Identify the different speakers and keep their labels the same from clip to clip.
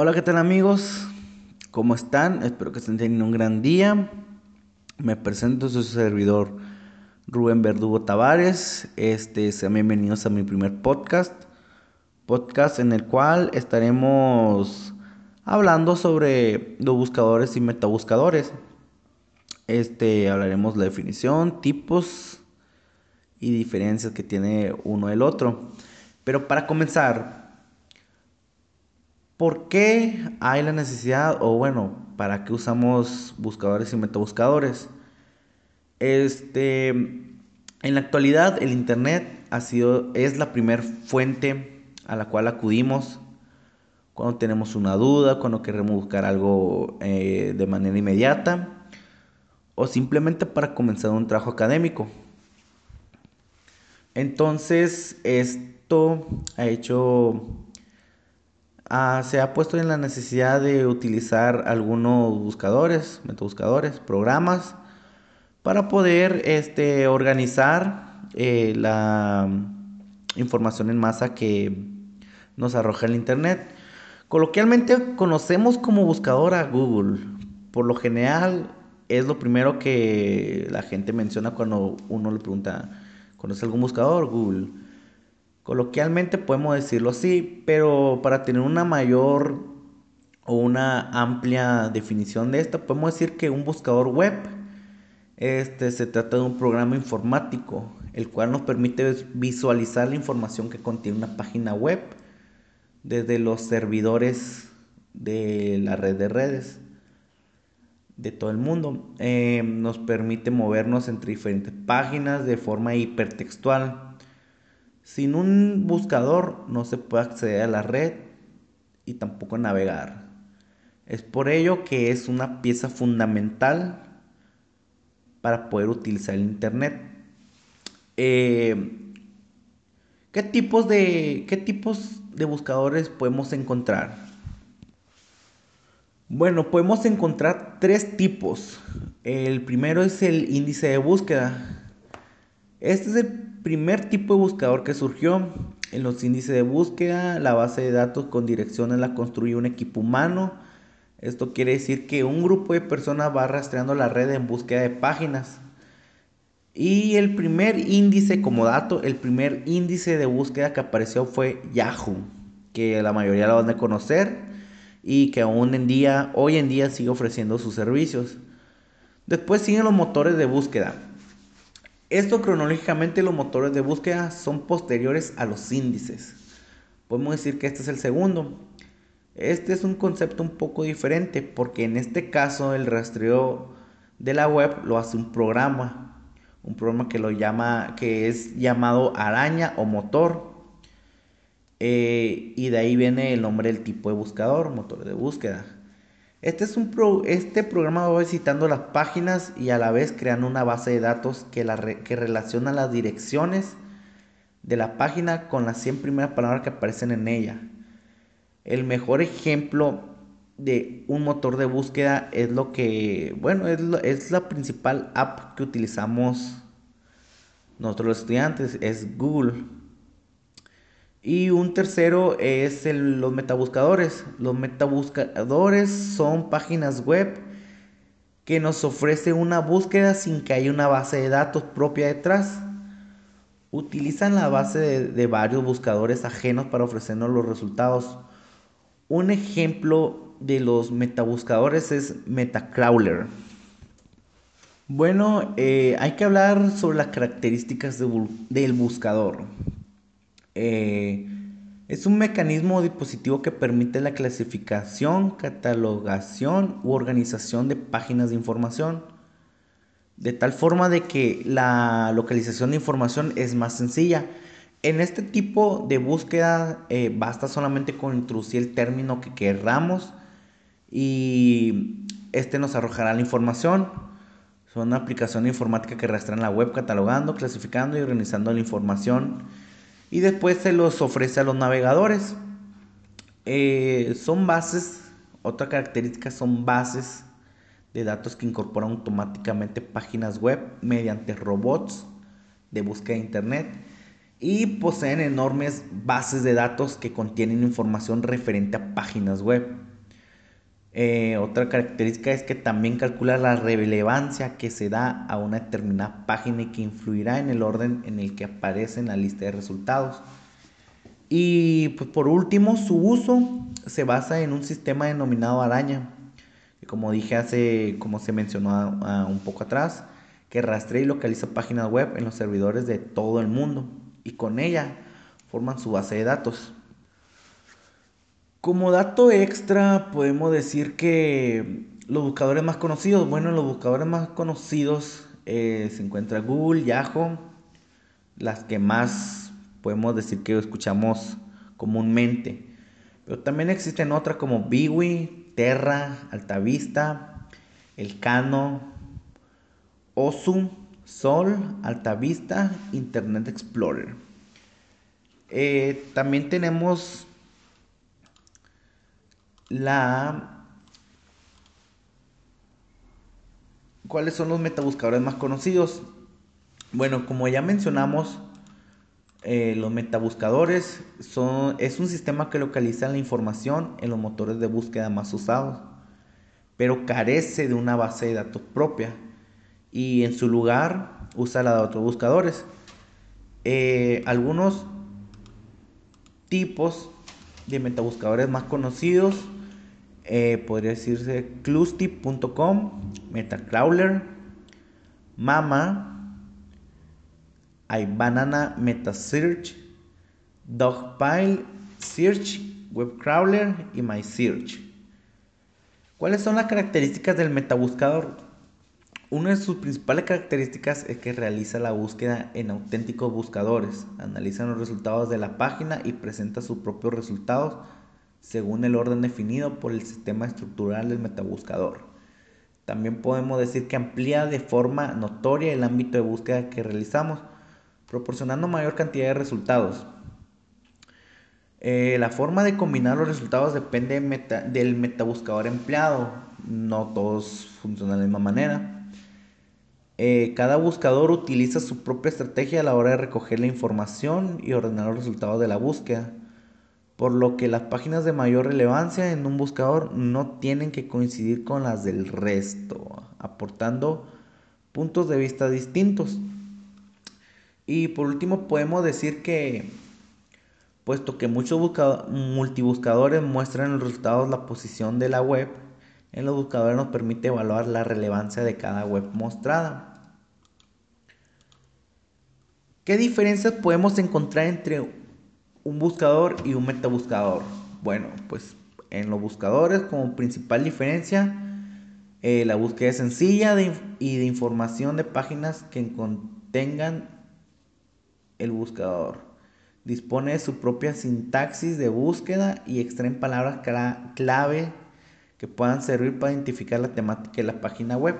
Speaker 1: Hola, ¿qué tal amigos? ¿Cómo están? Espero que estén teniendo un gran día. Me presento, su servidor Rubén Verdugo Tavares. Este, sean bienvenidos a mi primer podcast. Podcast en el cual estaremos hablando sobre los buscadores y metabuscadores. Este, hablaremos la definición, tipos y diferencias que tiene uno del otro. Pero para comenzar, ¿Por qué hay la necesidad o bueno, para qué usamos buscadores y metabuscadores? Este, en la actualidad el internet ha sido es la primera fuente a la cual acudimos cuando tenemos una duda, cuando queremos buscar algo eh, de manera inmediata o simplemente para comenzar un trabajo académico. Entonces, esto ha hecho Ah, se ha puesto en la necesidad de utilizar algunos buscadores, metabuscadores, programas, para poder este, organizar eh, la información en masa que nos arroja el Internet. Coloquialmente conocemos como buscador a Google. Por lo general es lo primero que la gente menciona cuando uno le pregunta, ¿conoce algún buscador? Google. Coloquialmente podemos decirlo así, pero para tener una mayor o una amplia definición de esto, podemos decir que un buscador web este, se trata de un programa informático, el cual nos permite visualizar la información que contiene una página web desde los servidores de la red de redes de todo el mundo. Eh, nos permite movernos entre diferentes páginas de forma hipertextual sin un buscador no se puede acceder a la red y tampoco navegar. Es por ello que es una pieza fundamental para poder utilizar el Internet. Eh, ¿qué, tipos de, ¿Qué tipos de buscadores podemos encontrar? Bueno, podemos encontrar tres tipos. El primero es el índice de búsqueda. Este es el primer tipo de buscador que surgió en los índices de búsqueda, la base de datos con direcciones la construye un equipo humano. Esto quiere decir que un grupo de personas va rastreando la red en búsqueda de páginas. Y el primer índice como dato, el primer índice de búsqueda que apareció fue Yahoo, que la mayoría lo van a conocer y que aún en día, hoy en día sigue ofreciendo sus servicios. Después siguen los motores de búsqueda. Esto cronológicamente los motores de búsqueda son posteriores a los índices. Podemos decir que este es el segundo. Este es un concepto un poco diferente porque en este caso el rastreo de la web lo hace un programa, un programa que lo llama, que es llamado araña o motor. Eh, y de ahí viene el nombre del tipo de buscador, motor de búsqueda. Este, es un este programa va visitando las páginas y a la vez creando una base de datos que, la que relaciona las direcciones de la página con las 100 primeras palabras que aparecen en ella. El mejor ejemplo de un motor de búsqueda es lo que, bueno, es, es la principal app que utilizamos nosotros los estudiantes, es Google. Y un tercero es los metabuscadores. Los metabuscadores son páginas web que nos ofrece una búsqueda sin que haya una base de datos propia detrás. Utilizan la base de, varios buscadores ajenos para ofrecernos los resultados. Un ejemplo de los metabuscadores es Metacrawler. Bueno, eh, hay que hablar sobre las características del buscador. Eh, es un mecanismo dispositivo que permite la clasificación, catalogación u organización de páginas de información, de tal forma de que la localización de información es más sencilla. En este tipo de búsqueda eh, basta solamente con introducir el término que querramos y este nos arrojará la información. Son una aplicación informática que en la web catalogando, clasificando y organizando la información y después se los ofrece a los navegadores. Eh, son bases, otra característica son bases de datos que incorporan automáticamente páginas web mediante robots de búsqueda de internet y poseen enormes bases de datos que contienen información referente a páginas web. Eh, otra característica es que también calcula la relevancia que se da a una determinada página y que influirá en el orden en el que aparece en la lista de resultados. Y pues por último, su uso se basa en un sistema denominado araña, como dije hace, como se mencionó un poco atrás, que rastrea y localiza páginas web en los servidores de todo el mundo y con ella forman su base de datos. Como dato extra, podemos decir que los buscadores más conocidos, bueno, los buscadores más conocidos eh, se encuentra Google, Yahoo, las que más podemos decir que escuchamos comúnmente. Pero también existen otras como Biwi, Terra, Altavista, Elcano, Osu, Sol, Altavista, Internet Explorer. Eh, también tenemos la... ¿Cuáles son los metabuscadores más conocidos? Bueno, como ya mencionamos, eh, los metabuscadores son, es un sistema que localiza la información en los motores de búsqueda más usados, pero carece de una base de datos propia y en su lugar usa la de otros buscadores. Eh, algunos tipos de metabuscadores más conocidos eh, podría decirse clustip.com, Metacrawler, Mama, iBanana MetaSearch, Dogpile Search, WebCrawler y MySearch. ¿Cuáles son las características del metabuscador? Una de sus principales características es que realiza la búsqueda en auténticos buscadores, analiza los resultados de la página y presenta sus propios resultados según el orden definido por el sistema estructural del metabuscador. También podemos decir que amplía de forma notoria el ámbito de búsqueda que realizamos, proporcionando mayor cantidad de resultados. Eh, la forma de combinar los resultados depende del metabuscador empleado, no todos funcionan de la misma manera. Eh, cada buscador utiliza su propia estrategia a la hora de recoger la información y ordenar los resultados de la búsqueda, por lo que las páginas de mayor relevancia en un buscador no tienen que coincidir con las del resto, aportando puntos de vista distintos. Y por último podemos decir que, puesto que muchos multibuscadores muestran los resultados la posición de la web, en los buscadores nos permite evaluar la relevancia de cada web mostrada. ¿Qué diferencias podemos encontrar entre un buscador y un metabuscador? Bueno, pues en los buscadores como principal diferencia, eh, la búsqueda es sencilla y de información de páginas que contengan el buscador. Dispone de su propia sintaxis de búsqueda y extraen palabras clave que puedan servir para identificar la temática de la página web.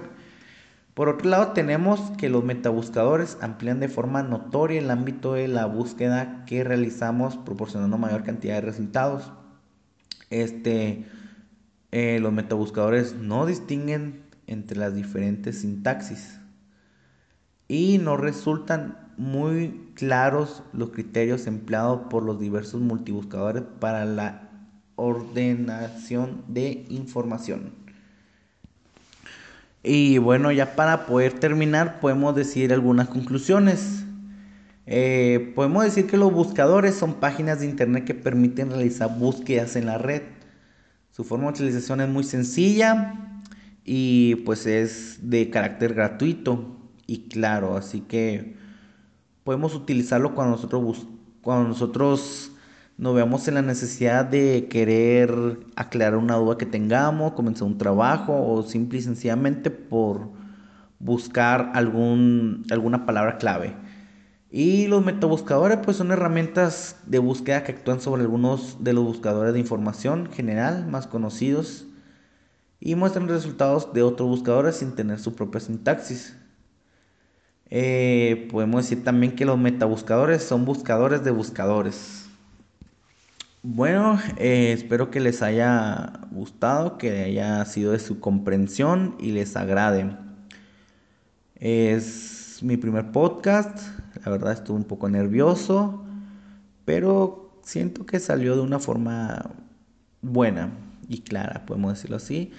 Speaker 1: Por otro lado, tenemos que los metabuscadores amplían de forma notoria el ámbito de la búsqueda que realizamos, proporcionando mayor cantidad de resultados. Este, eh, los metabuscadores no distinguen entre las diferentes sintaxis y no resultan muy claros los criterios empleados por los diversos multibuscadores para la ordenación de información. Y bueno, ya para poder terminar, podemos decir algunas conclusiones. Eh, podemos decir que los buscadores son páginas de internet que permiten realizar búsquedas en la red. Su forma de utilización es muy sencilla y pues es de carácter gratuito y claro, así que podemos utilizarlo cuando nosotros, cuando nosotros nos veamos en la necesidad de querer aclarar una duda que tengamos, comenzar un trabajo o simple y sencillamente por buscar algún, alguna palabra clave. Y los metabuscadores pues son herramientas de búsqueda que actúan sobre algunos de los buscadores de información general más conocidos y muestran resultados de otros buscadores sin tener su propia sintaxis. Eh, podemos decir también que los metabuscadores son buscadores de buscadores. Bueno, eh, espero que les haya gustado, que haya sido de su comprensión y les agrade. Es mi primer podcast, la verdad estuve un poco nervioso, pero siento que salió de una forma buena y clara, podemos decirlo así.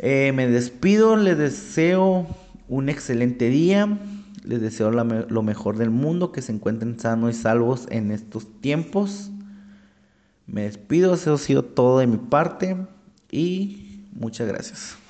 Speaker 1: Eh, me despido, les deseo un excelente día, les deseo lo mejor del mundo, que se encuentren sanos y salvos en estos tiempos. Me despido, eso ha sido todo de mi parte y muchas gracias.